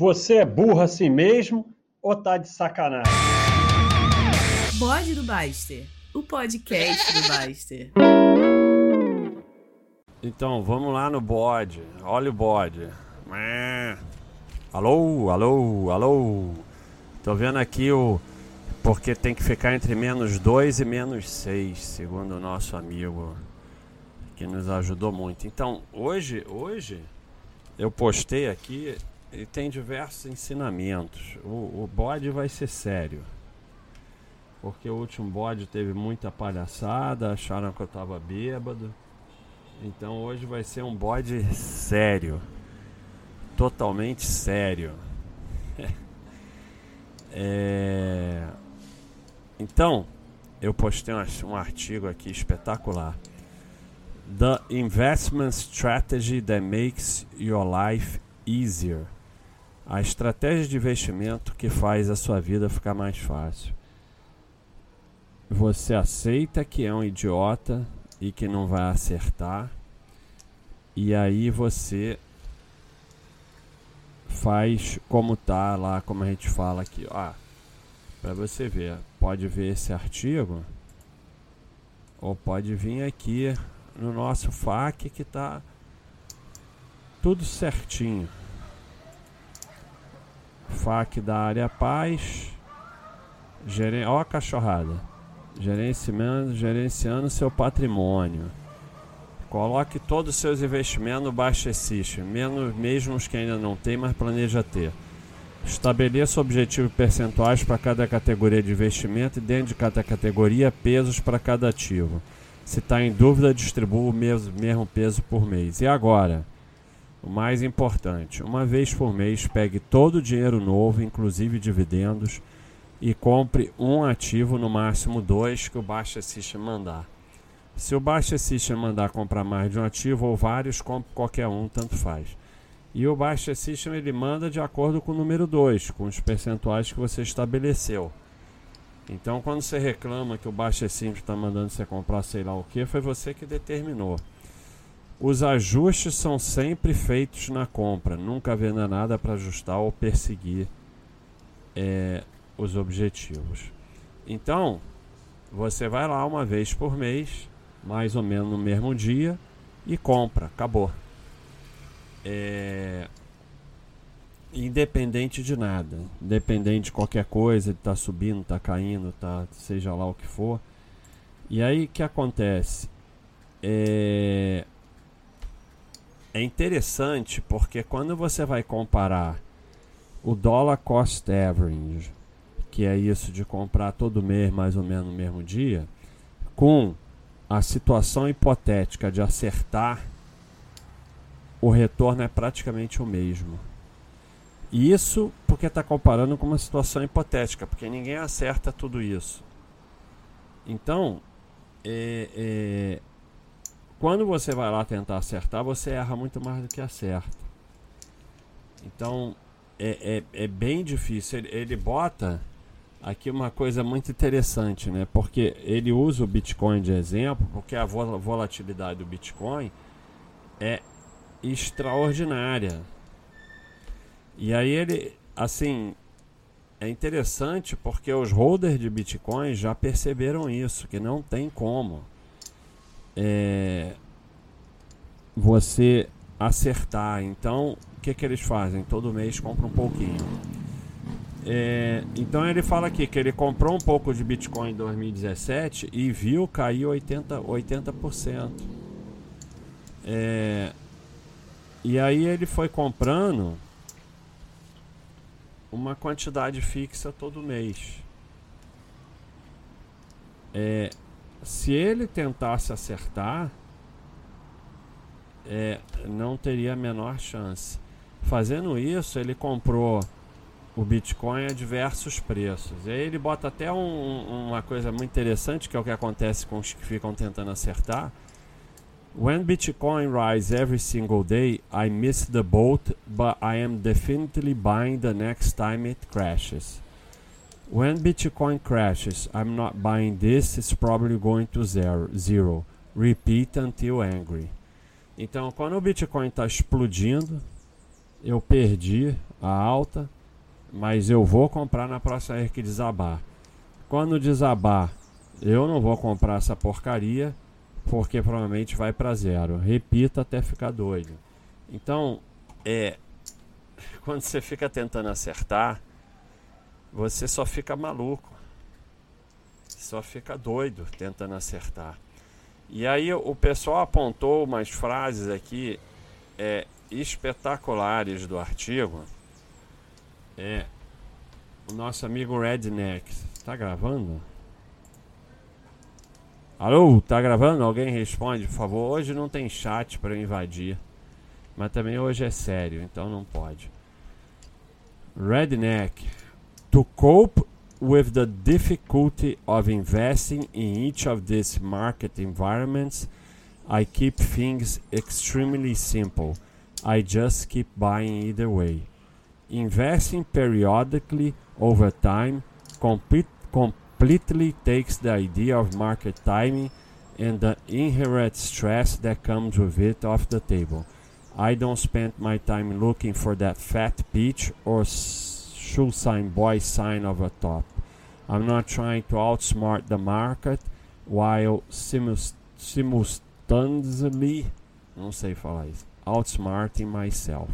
Você é burro assim mesmo ou tá de sacanagem? Bode do Baster, o podcast do Baster. Então, vamos lá no bode. Olha o bode. Alô, alô, alô. Tô vendo aqui o. Porque tem que ficar entre menos 2 e menos 6, segundo o nosso amigo que nos ajudou muito. Então, hoje, hoje eu postei aqui e tem diversos ensinamentos. O, o bode vai ser sério. Porque o último bode teve muita palhaçada, acharam que eu tava bêbado. Então hoje vai ser um bode sério. Totalmente sério. é... Então, eu postei um artigo aqui espetacular. The Investment Strategy That Makes Your Life Easier. A estratégia de investimento que faz a sua vida ficar mais fácil. Você aceita que é um idiota e que não vai acertar. E aí você faz como tá lá, como a gente fala aqui, ó. Para você ver, pode ver esse artigo ou pode vir aqui no nosso FAQ que tá tudo certinho. FAQ da área paz. Geren... Ó a cachorrada. Gerenciando, gerenciando seu patrimônio. Coloque todos os seus investimentos no Baixa System, menos, mesmo os que ainda não tem, mas planeja ter. Estabeleça objetivos percentuais para cada categoria de investimento e dentro de cada categoria pesos para cada ativo. Se está em dúvida, distribua o mesmo, mesmo peso por mês. E agora? O mais importante, uma vez por mês, pegue todo o dinheiro novo, inclusive dividendos, e compre um ativo, no máximo dois, que o Baixa System mandar. Se o Baixa System mandar comprar mais de um ativo ou vários, compre qualquer um, tanto faz. E o Baixa System ele manda de acordo com o número 2, com os percentuais que você estabeleceu. Então, quando você reclama que o Baixa System está mandando você comprar sei lá o que, foi você que determinou. Os ajustes são sempre feitos na compra, nunca havendo nada para ajustar ou perseguir é, os objetivos. Então, você vai lá uma vez por mês, mais ou menos no mesmo dia, e compra, acabou. É, independente de nada, independente de qualquer coisa, de estar tá subindo, tá caindo, tá seja lá o que for. E aí o que acontece? É, é interessante porque quando você vai comparar o dollar cost average, que é isso de comprar todo mês mais ou menos no mesmo dia, com a situação hipotética de acertar, o retorno é praticamente o mesmo. Isso porque está comparando com uma situação hipotética, porque ninguém acerta tudo isso. Então, é, é, quando você vai lá tentar acertar, você erra muito mais do que acerta. Então é, é, é bem difícil. Ele, ele, bota aqui uma coisa muito interessante, né? Porque ele usa o Bitcoin de exemplo, porque a volatilidade do Bitcoin é extraordinária. E aí ele, assim, é interessante porque os holders de Bitcoin já perceberam isso, que não tem como é, você acertar. Então, o que, que eles fazem? Todo mês compra um pouquinho. É, então ele fala aqui que ele comprou um pouco de Bitcoin em 2017 e viu cair 80%. 80%. É, e aí ele foi comprando uma quantidade fixa todo mês. É, se ele tentasse acertar, é, não teria a menor chance. Fazendo isso, ele comprou o Bitcoin a diversos preços. E aí ele bota até um, uma coisa muito interessante, que é o que acontece com os que ficam tentando acertar. When Bitcoin rise every single day, I miss the boat, but I am definitely buying the next time it crashes. When Bitcoin crashes, I'm not buying this, it's probably going to zero. zero. Repeat until angry. Então, quando o Bitcoin está explodindo, eu perdi a alta, mas eu vou comprar na próxima vez que desabar. Quando desabar, eu não vou comprar essa porcaria, porque provavelmente vai para zero. Repita até ficar doido. Então, é quando você fica tentando acertar, você só fica maluco. Só fica doido tentando acertar. E aí o pessoal apontou umas frases aqui é, espetaculares do artigo. É, o nosso amigo Redneck. Tá gravando? Alô, tá gravando? Alguém responde, por favor. Hoje não tem chat para invadir. Mas também hoje é sério, então não pode. Redneck. To cope with the difficulty of investing in each of these market environments, I keep things extremely simple. I just keep buying either way. Investing periodically over time complete, completely takes the idea of market timing and the inherent stress that comes with it off the table. I don't spend my time looking for that fat peach or shoe sign boy sign of a top. I'm not trying to outsmart the market while simultaneously, não sei falar isso, outsmarting myself.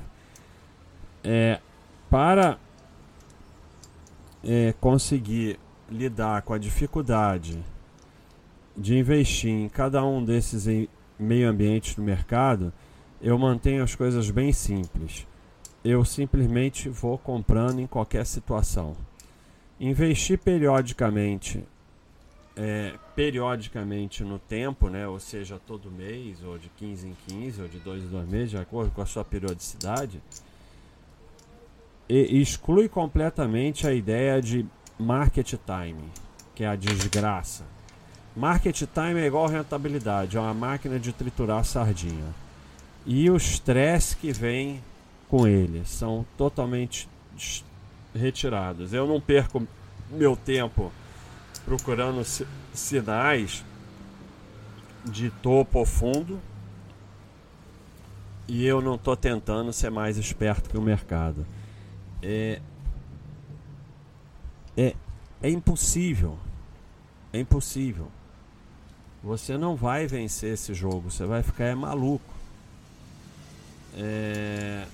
É, para é, conseguir lidar com a dificuldade de investir em cada um desses meio ambientes do mercado, eu mantenho as coisas bem simples. Eu simplesmente vou comprando em qualquer situação. Investir periodicamente, é, periodicamente no tempo, né? ou seja, todo mês, ou de 15 em 15, ou de 2 em 2 meses, de acordo com a sua periodicidade, e exclui completamente a ideia de market time, que é a desgraça. Market time é igual rentabilidade, é uma máquina de triturar sardinha. E o estresse que vem com ele são totalmente retirados. Eu não perco meu tempo procurando sinais de topo ou fundo e eu não estou tentando ser mais esperto que o mercado. É, é, é impossível. É impossível. Você não vai vencer esse jogo. Você vai ficar é maluco. É...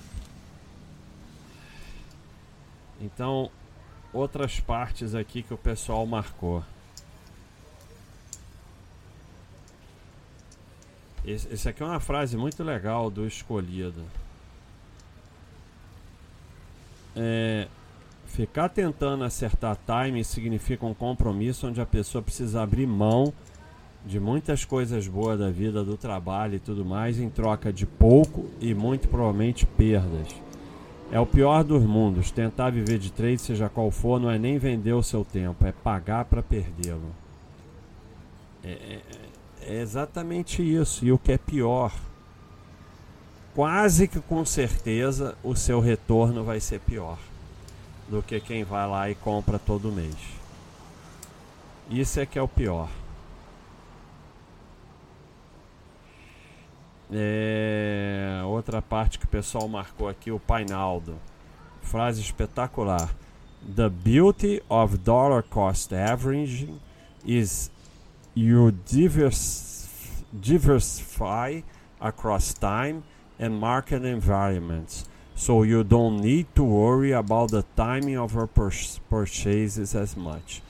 Então, outras partes aqui que o pessoal marcou. Esse, esse aqui é uma frase muito legal do escolhido. É, ficar tentando acertar time significa um compromisso onde a pessoa precisa abrir mão de muitas coisas boas da vida, do trabalho e tudo mais, em troca de pouco e muito provavelmente perdas. É o pior dos mundos. Tentar viver de trade, seja qual for, não é nem vender o seu tempo, é pagar para perdê-lo. É, é, é exatamente isso. E o que é pior, quase que com certeza o seu retorno vai ser pior do que quem vai lá e compra todo mês. Isso é que é o pior. É, outra parte que o pessoal marcou aqui, o Painaldo. Frase espetacular. The beauty of dollar cost averaging is you divers, diversify across time and market environments. So you don't need to worry about the timing of your purchases as much.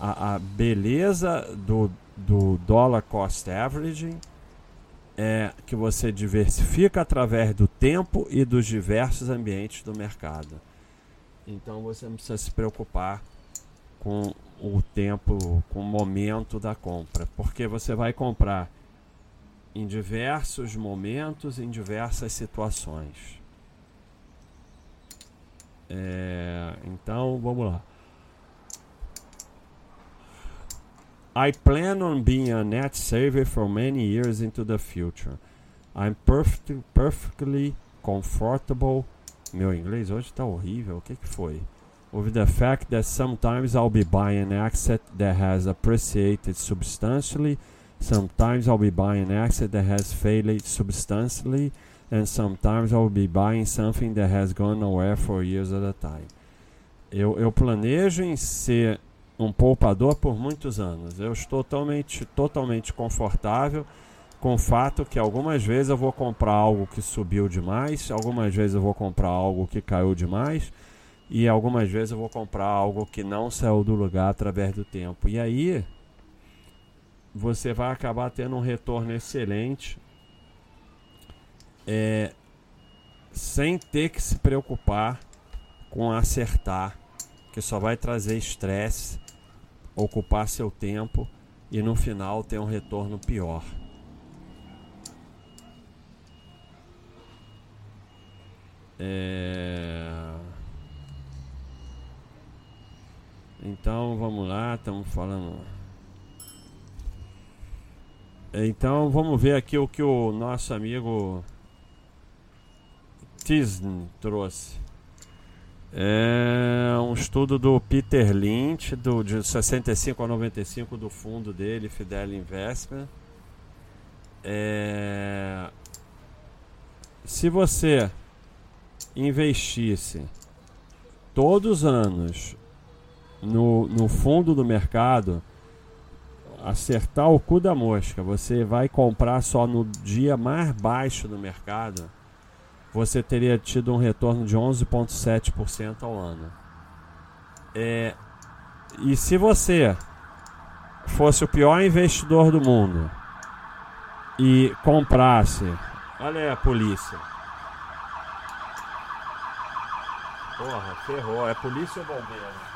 A, a beleza do, do dollar cost averaging é que você diversifica através do tempo e dos diversos ambientes do mercado. Então você não precisa se preocupar com o tempo, com o momento da compra, porque você vai comprar em diversos momentos, em diversas situações. É, então, vamos lá. I plan on being a net saver for many years into the future. I'm perfect, perfectly comfortable. Meu inglês hoje está horrível. O que, que foi? With the fact that sometimes I'll be buying an asset that has appreciated substantially Sometimes I'll be buying an asset that has failed substantially. and sometimes I'll be buying something that has gone nowhere for years at a time. Eu, eu planejo em ser um poupador por muitos anos. Eu estou totalmente, totalmente confortável com o fato que algumas vezes eu vou comprar algo que subiu demais, algumas vezes eu vou comprar algo que caiu demais e algumas vezes eu vou comprar algo que não saiu do lugar através do tempo. E aí você vai acabar tendo um retorno excelente é, sem ter que se preocupar com acertar, que só vai trazer estresse, ocupar seu tempo e no final ter um retorno pior. É... Então vamos lá, estamos falando. Então vamos ver aqui o que o nosso amigo Tisn trouxe. É um estudo do Peter Lynch, do, de 65 a 95 do fundo dele, Fidel Investment. É... Se você investisse todos os anos no, no fundo do mercado, acertar o cu da mosca, você vai comprar só no dia mais baixo do mercado, você teria tido um retorno de 11,7% ao ano. É, e se você fosse o pior investidor do mundo e comprasse, olha aí a polícia. Porra, ferrou. É polícia ou bombeiro?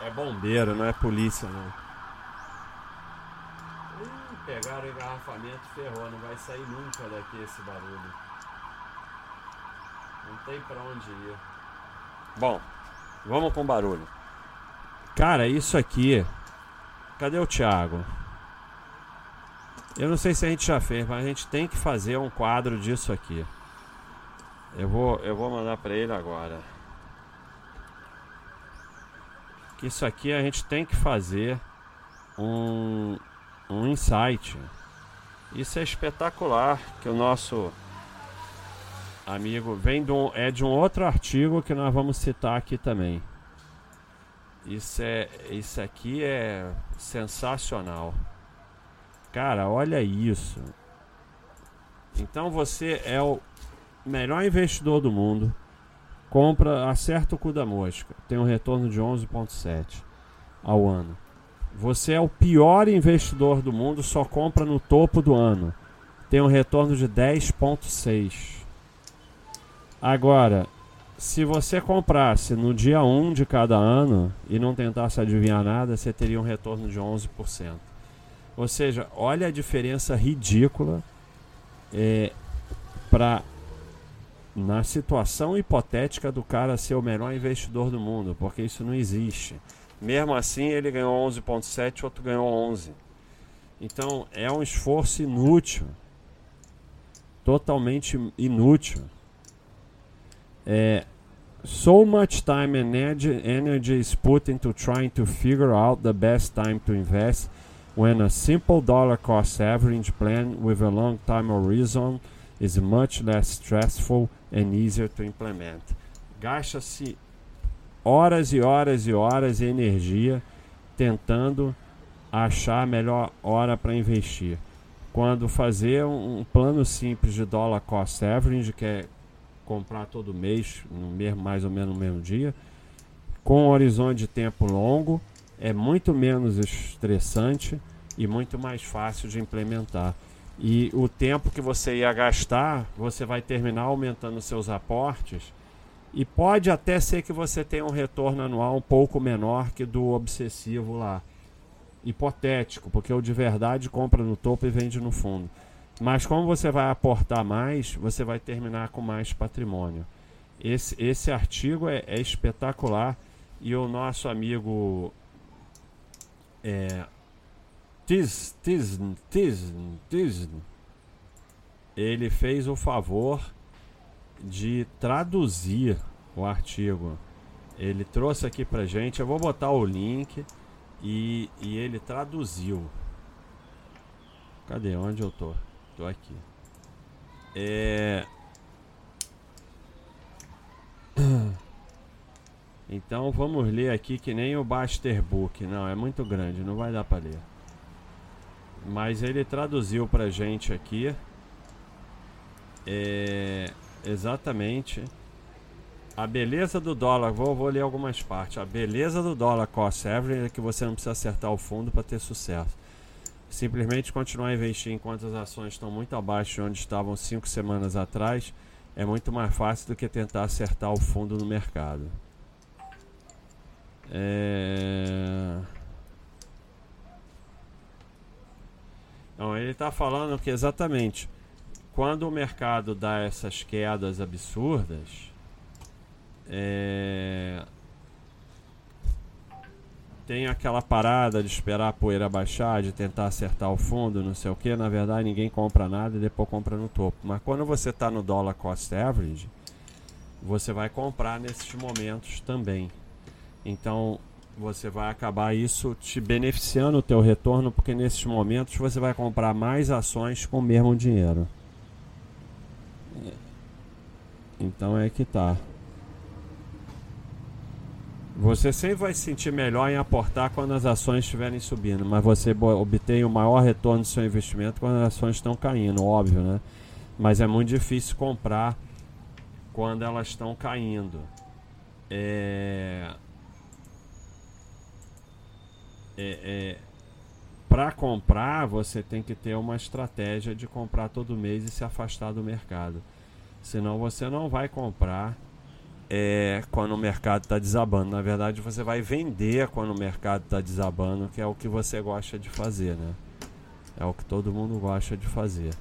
É bombeiro, não é polícia não. Pegaram o engarrafamento, ferrou. Não vai sair nunca daqui esse barulho. Não tem pra onde ir. Bom, vamos com barulho. Cara, isso aqui. Cadê o Thiago? Eu não sei se a gente já fez, mas a gente tem que fazer um quadro disso aqui. Eu vou, eu vou mandar para ele agora. Que isso aqui a gente tem que fazer um, um insight. Isso é espetacular que o nosso amigo vem de um, é de um outro artigo que nós vamos citar aqui também. Isso é isso aqui é sensacional. Cara, olha isso. Então você é o melhor investidor do mundo, compra, acerta o cu da mosca, tem um retorno de 11,7 ao ano. Você é o pior investidor do mundo, só compra no topo do ano, tem um retorno de 10,6. Agora, se você comprasse no dia 1 de cada ano e não tentasse adivinhar nada, você teria um retorno de 11%. Ou seja, olha a diferença ridícula é, para na situação hipotética do cara ser o melhor investidor do mundo, porque isso não existe. Mesmo assim, ele ganhou 11.7, outro ganhou 11. Então, é um esforço inútil. Totalmente inútil. É, so much time and energy is put into trying to figure out the best time to invest when a simple dollar cost average plan with a long time horizon is much less stressful and easier to implement. Gasta-se horas e horas e horas de energia tentando achar a melhor hora para investir. Quando fazer um, um, plano simples de dollar cost average, que é comprar todo mês, no mesmo, mais ou menos no mesmo dia, com um horizonte de tempo longo, é muito menos estressante e muito mais fácil de implementar. E o tempo que você ia gastar, você vai terminar aumentando seus aportes. E pode até ser que você tenha um retorno anual um pouco menor que do obsessivo lá. Hipotético, porque o de verdade compra no topo e vende no fundo. Mas como você vai aportar mais, você vai terminar com mais patrimônio. Esse, esse artigo é, é espetacular e o nosso amigo é, Tis, tis, tis, tis, ele fez o favor de traduzir o artigo. Ele trouxe aqui pra gente, eu vou botar o link e, e ele traduziu. Cadê? Onde eu tô? Tô aqui. É... Então vamos ler aqui que nem o Baster Book. Não, é muito grande, não vai dar para ler. Mas ele traduziu pra gente aqui. É... Exatamente. A beleza do dólar, vou, vou ler algumas partes. A beleza do dólar cost average é que você não precisa acertar o fundo para ter sucesso. Simplesmente continuar a investir enquanto as ações estão muito abaixo de onde estavam cinco semanas atrás é muito mais fácil do que tentar acertar o fundo no mercado. É... Então, ele está falando que exatamente quando o mercado dá essas quedas absurdas, é... Tem aquela parada de esperar a poeira baixar, de tentar acertar o fundo, não sei o que. Na verdade, ninguém compra nada e depois compra no topo. Mas quando você está no dollar cost average, você vai comprar nesses momentos também. Então, você vai acabar isso te beneficiando o teu retorno, porque nesses momentos você vai comprar mais ações com o mesmo dinheiro. Então é que tá. Você sempre vai se sentir melhor em aportar quando as ações estiverem subindo, mas você obtém o maior retorno do seu investimento quando as ações estão caindo, óbvio, né? Mas é muito difícil comprar quando elas estão caindo. É... É, é... Para comprar, você tem que ter uma estratégia de comprar todo mês e se afastar do mercado. Senão você não vai comprar é quando o mercado está desabando. Na verdade, você vai vender quando o mercado está desabando, que é o que você gosta de fazer, né? É o que todo mundo gosta de fazer.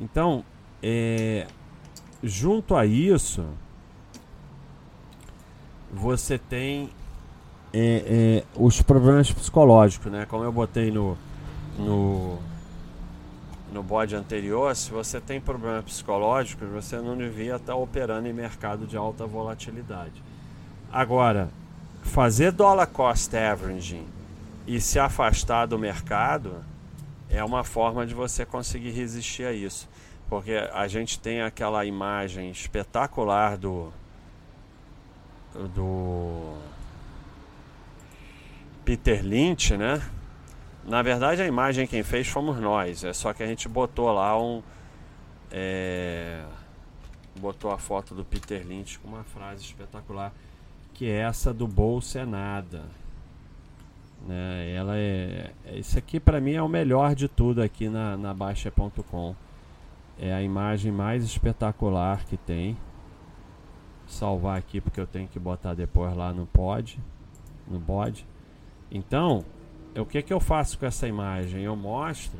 Então, é, junto a isso, você tem é, é, os problemas psicológicos, né? Como eu botei no, no no bode anterior, se você tem problemas psicológicos, você não devia estar operando em mercado de alta volatilidade. Agora, fazer dollar cost averaging e se afastar do mercado é uma forma de você conseguir resistir a isso. Porque a gente tem aquela imagem espetacular do do Peter Lynch, né? Na verdade, a imagem quem fez fomos nós. É só que a gente botou lá um. É, botou a foto do Peter Lynch com uma frase espetacular, que é essa do bolsa é nada. Né? Ela é, é isso aqui para mim é o melhor de tudo aqui na, na Baixa.com. É a imagem mais espetacular que tem. Salvar aqui porque eu tenho que botar depois lá no pod, no bode. Então, o que, que eu faço com essa imagem? Eu mostro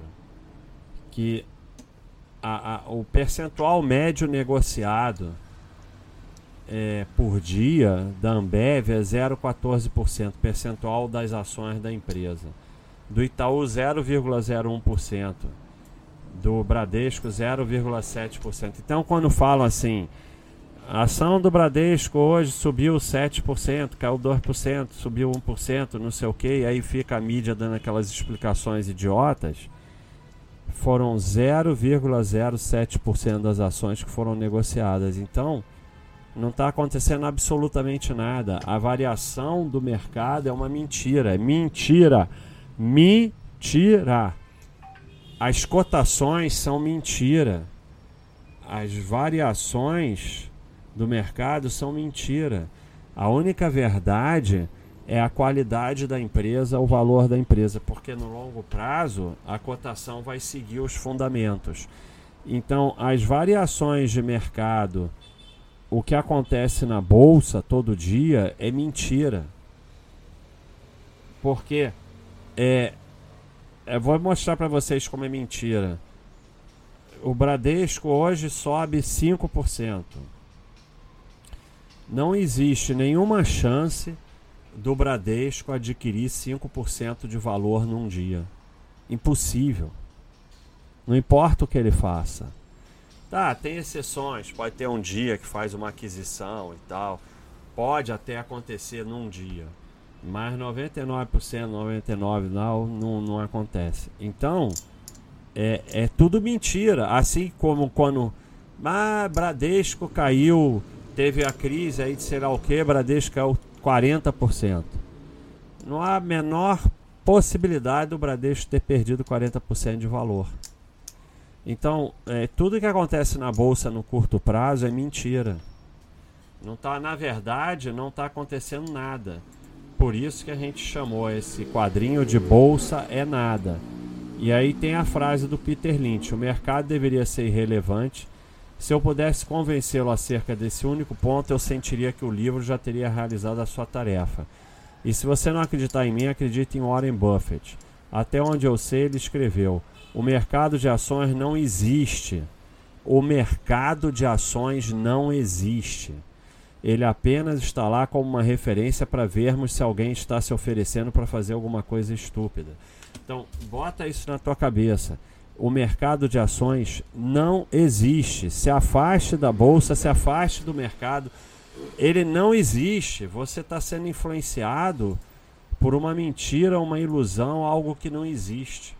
que a, a, o percentual médio negociado é, por dia da Ambev é 0,14%, percentual das ações da empresa. Do Itaú, 0,01%. Do Bradesco, 0,7%. Então, quando falam assim, a ação do Bradesco hoje subiu 7%, caiu 2%, subiu 1%, não sei o que, e aí fica a mídia dando aquelas explicações idiotas. Foram 0,07% das ações que foram negociadas. Então, não está acontecendo absolutamente nada. A variação do mercado é uma mentira. É mentira. Mentira. As cotações são mentira. As variações do mercado são mentira. A única verdade é a qualidade da empresa, o valor da empresa, porque no longo prazo a cotação vai seguir os fundamentos. Então, as variações de mercado, o que acontece na bolsa todo dia é mentira. Porque é, eu vou mostrar para vocês como é mentira. O Bradesco hoje sobe 5% não existe nenhuma chance do Bradesco adquirir 5% de valor num dia. Impossível. Não importa o que ele faça. Tá, tem exceções. Pode ter um dia que faz uma aquisição e tal. Pode até acontecer num dia. Mas 99%, 99% não, não, não acontece. Então, é, é tudo mentira. Assim como quando Mas Bradesco caiu, teve a crise aí de sei lá o que, Bradesco caiu 40%. Não há a menor possibilidade do Bradesco ter perdido 40% de valor. Então, é, tudo que acontece na bolsa no curto prazo é mentira. Não tá, na verdade, não está acontecendo nada. Por isso que a gente chamou esse quadrinho de bolsa é nada. E aí tem a frase do Peter Lynch: o mercado deveria ser irrelevante. Se eu pudesse convencê-lo acerca desse único ponto, eu sentiria que o livro já teria realizado a sua tarefa. E se você não acreditar em mim, acredite em Warren Buffett. Até onde eu sei, ele escreveu: o mercado de ações não existe. O mercado de ações não existe. Ele apenas está lá como uma referência para vermos se alguém está se oferecendo para fazer alguma coisa estúpida. Então, bota isso na tua cabeça. O mercado de ações não existe. Se afaste da bolsa, se afaste do mercado. Ele não existe. Você está sendo influenciado por uma mentira, uma ilusão, algo que não existe.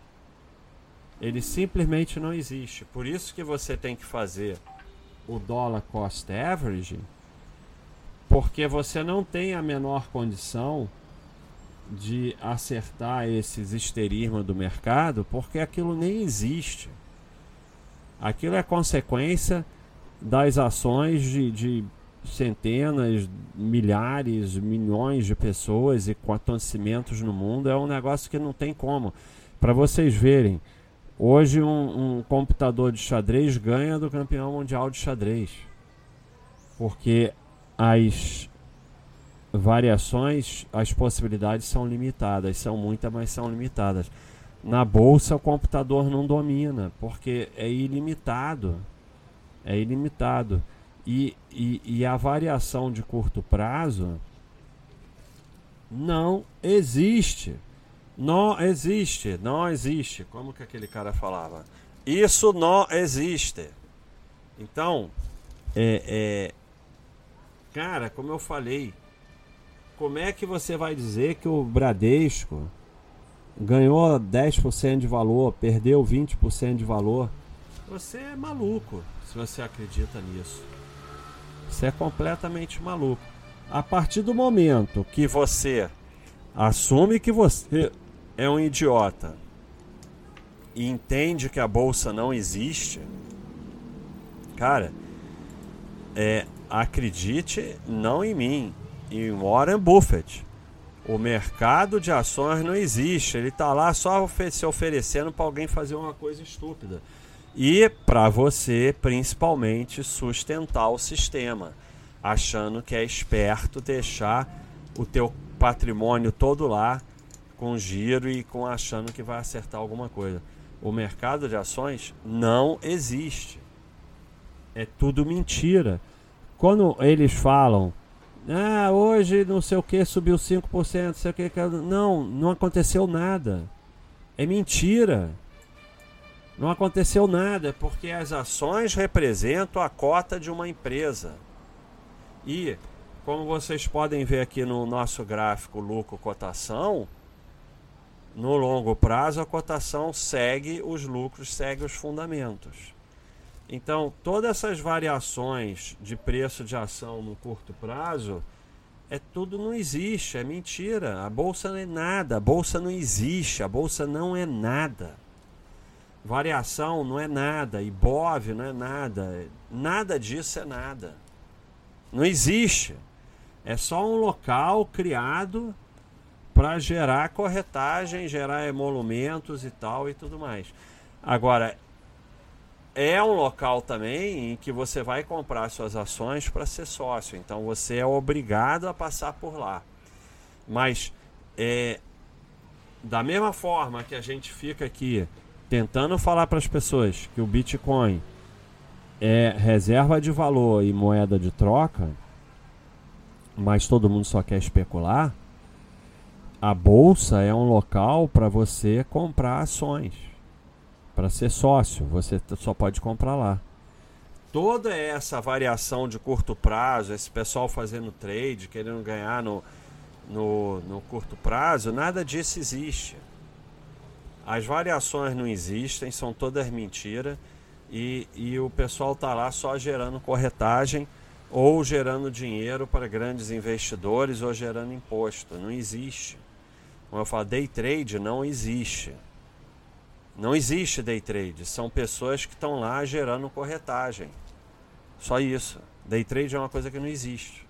Ele simplesmente não existe. Por isso que você tem que fazer o dollar cost average, porque você não tem a menor condição de acertar esses histerismos do mercado, porque aquilo nem existe. Aquilo é consequência das ações de, de centenas, milhares, milhões de pessoas e com acontecimentos no mundo. É um negócio que não tem como. Para vocês verem, Hoje um, um, computador de xadrez ganha do campeão mundial de xadrez. Porque as variações, as possibilidades são limitadas, são muitas, mas são limitadas. Na bolsa o computador não domina, porque é ilimitado. É ilimitado. E, e, e a variação de curto prazo não existe. Não existe, não existe. Como que aquele cara falava? Isso não existe. Então, é, é, cara, como eu falei, como é que você vai dizer que o Bradesco ganhou 10% de valor, perdeu 20% de valor? Você é maluco se você acredita nisso. Você é completamente maluco. A partir do momento que você assume que você é um idiota e entende que a bolsa não existe, cara, é, acredite não em mim, em Warren Buffett. O mercado de ações não existe, ele está lá só se oferecendo para alguém fazer uma coisa estúpida. E para você, principalmente, sustentar o sistema, achando que é esperto deixar o teu patrimônio todo lá com giro e com achando que vai acertar alguma coisa. O mercado de ações não existe. É tudo mentira. Quando eles falam, ah, hoje não sei o que subiu 5%, não sei o que, não, não aconteceu nada. É mentira. Não aconteceu nada, porque as ações representam a cota de uma empresa. E, como vocês podem ver aqui no nosso gráfico lucro-cotação, no longo prazo, a cotação segue os lucros, segue os fundamentos. Então, todas essas variações de preço de ação no curto prazo, é tudo não existe, é mentira. A bolsa não é nada, a bolsa não existe, a bolsa não é nada. Variação não é nada, IBOV não é nada, nada disso é nada. Não existe. É só um local criado para gerar corretagem, gerar emolumentos e tal e tudo mais. Agora, é um local também em que você vai comprar suas ações para ser sócio, então você é obrigado a passar por lá. Mas é, da mesma forma que a gente fica aqui tentando falar para as pessoas que o Bitcoin é reserva de valor e moeda de troca, mas todo mundo só quer especular, a bolsa é um local para você comprar ações. Para ser sócio, você só pode comprar lá. Toda essa variação de curto prazo, esse pessoal fazendo trade, querendo ganhar no, no, no curto prazo, nada disso existe. As variações não existem, são todas mentiras. e, e o pessoal está lá só gerando corretagem ou gerando dinheiro para grandes investidores ou gerando imposto. Não existe. Como eu falo, day trade não existe. Não existe day trade. São pessoas que estão lá gerando corretagem. Só isso. Day trade é uma coisa que não existe.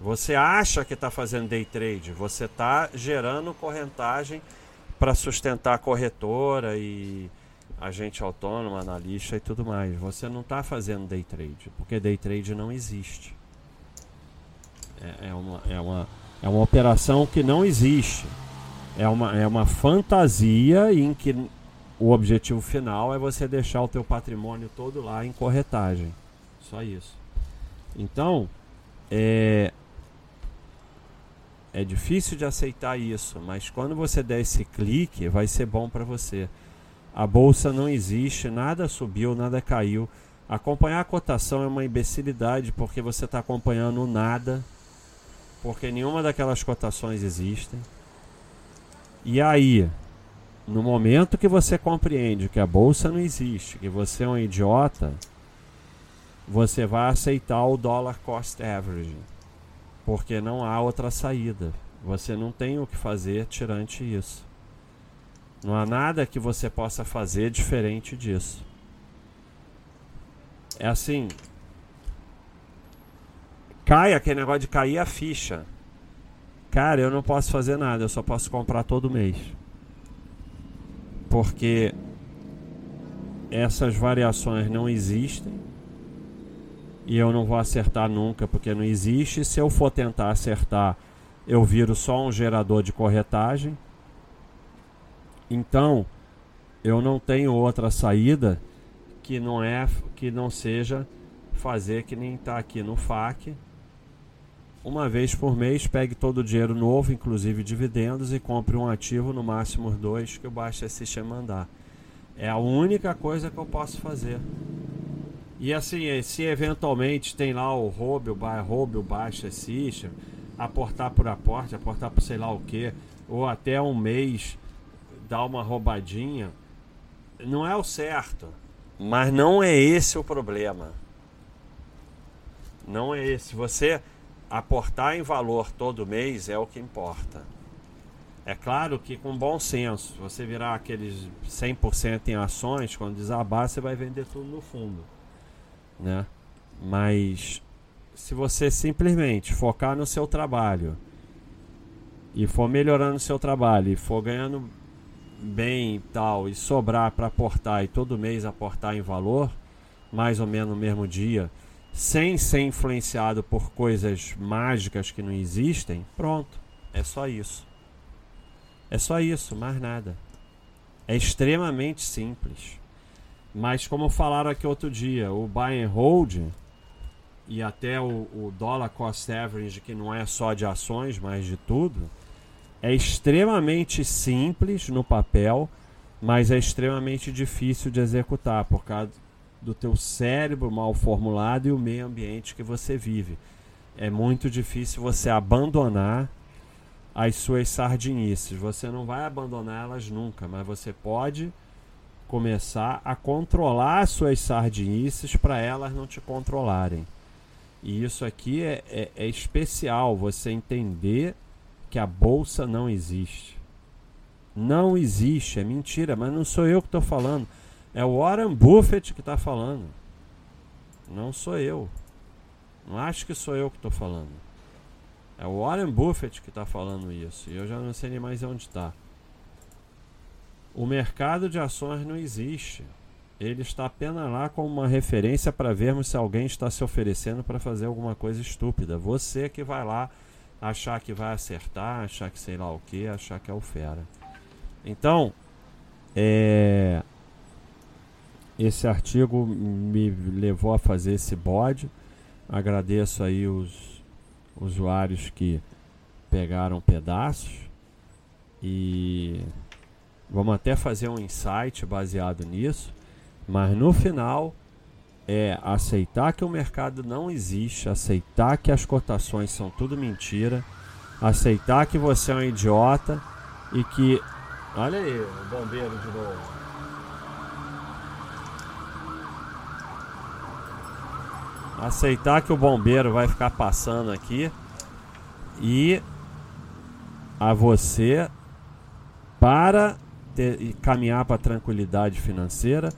Você acha que está fazendo day trade, você está gerando corretagem para sustentar a corretora e agente autônomo, analista e tudo mais. Você não está fazendo day trade, porque day trade não existe. É, é, uma, é, uma, é uma operação que não existe. É uma, é uma fantasia em que o objetivo final é você deixar o teu patrimônio todo lá em corretagem. Só isso. Então, é, é difícil de aceitar isso, mas quando você der esse clique, vai ser bom para você. A bolsa não existe, nada subiu, nada caiu. Acompanhar a cotação é uma imbecilidade porque você está acompanhando nada, porque nenhuma daquelas cotações existem. E aí, no momento que você compreende que a bolsa não existe, que você é um idiota, você vai aceitar o dollar cost average, porque não há outra saída. Você não tem o que fazer tirante isso. Não há nada que você possa fazer diferente disso. É assim. Cai aquele negócio de cair a ficha. Cara, eu não posso fazer nada, eu só posso comprar todo mês. Porque essas variações não existem. E eu não vou acertar nunca, porque não existe. Se eu for tentar acertar, eu viro só um gerador de corretagem então, eu não tenho outra saída que não é que não seja fazer que nem está aqui no FAQ. Uma vez por mês, pegue todo o dinheiro novo, inclusive dividendos, e compre um ativo, no máximo dois, que o Baixa System mandar. É a única coisa que eu posso fazer. E assim, se eventualmente tem lá o roube, o, ba roube, o Baixa System, aportar por aporte, aportar por sei lá o que, ou até um mês dar uma roubadinha, não é o certo. Mas não é esse o problema. Não é esse. Você aportar em valor todo mês é o que importa. É claro que com bom senso, você virar aqueles 100% em ações, quando desabar, você vai vender tudo no fundo. Né? Mas se você simplesmente focar no seu trabalho e for melhorando o seu trabalho e for ganhando bem e tal e sobrar para aportar e todo mês aportar em valor, mais ou menos no mesmo dia, sem ser influenciado por coisas mágicas que não existem, pronto. É só isso. É só isso, mais nada. É extremamente simples. Mas como falaram aqui outro dia, o buy and hold e até o, o dollar cost average, que não é só de ações, mas de tudo, é extremamente simples no papel, mas é extremamente difícil de executar por causa do teu cérebro mal formulado e o meio ambiente que você vive. É muito difícil você abandonar as suas sardinices. Você não vai abandoná-las nunca, mas você pode começar a controlar as suas sardinices para elas não te controlarem. E isso aqui é, é, é especial, você entender que a bolsa não existe. Não existe, é mentira, mas não sou eu que estou falando. É o Warren Buffett que está falando. Não sou eu. Não acho que sou eu que estou falando. É o Warren Buffett que está falando isso. E eu já não sei nem mais onde está. O mercado de ações não existe. Ele está apenas lá como uma referência para vermos se alguém está se oferecendo para fazer alguma coisa estúpida. Você que vai lá achar que vai acertar, achar que sei lá o que, achar que é o fera. Então, é, esse artigo me levou a fazer esse bode. Agradeço aí os usuários que pegaram pedaços e vamos até fazer um insight baseado nisso, mas no final é aceitar que o mercado não existe, aceitar que as cotações são tudo mentira, aceitar que você é um idiota e que. Olha aí, o bombeiro de novo. Aceitar que o bombeiro vai ficar passando aqui e a você para ter, e caminhar para tranquilidade financeira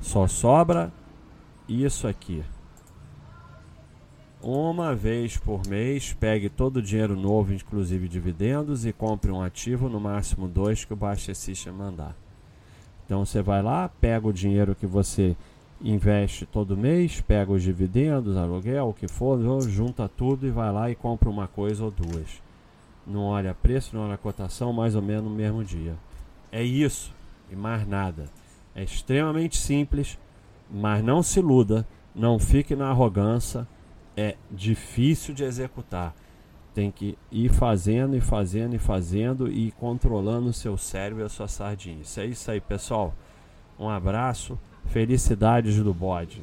só sobra isso aqui. Uma vez por mês, pegue todo o dinheiro novo, inclusive dividendos, e compre um ativo, no máximo dois, que o Baixa System mandar. Então você vai lá, pega o dinheiro que você investe todo mês, pega os dividendos, aluguel, o que for, junta tudo e vai lá e compra uma coisa ou duas. Não olha preço, não olha cotação, mais ou menos no mesmo dia. É isso e mais nada. É extremamente simples, mas não se iluda, não fique na arrogância. É difícil de executar. Tem que ir fazendo e fazendo e fazendo e controlando o seu cérebro e a sua sardinha. Isso é isso aí, pessoal. Um abraço. Felicidades do bode.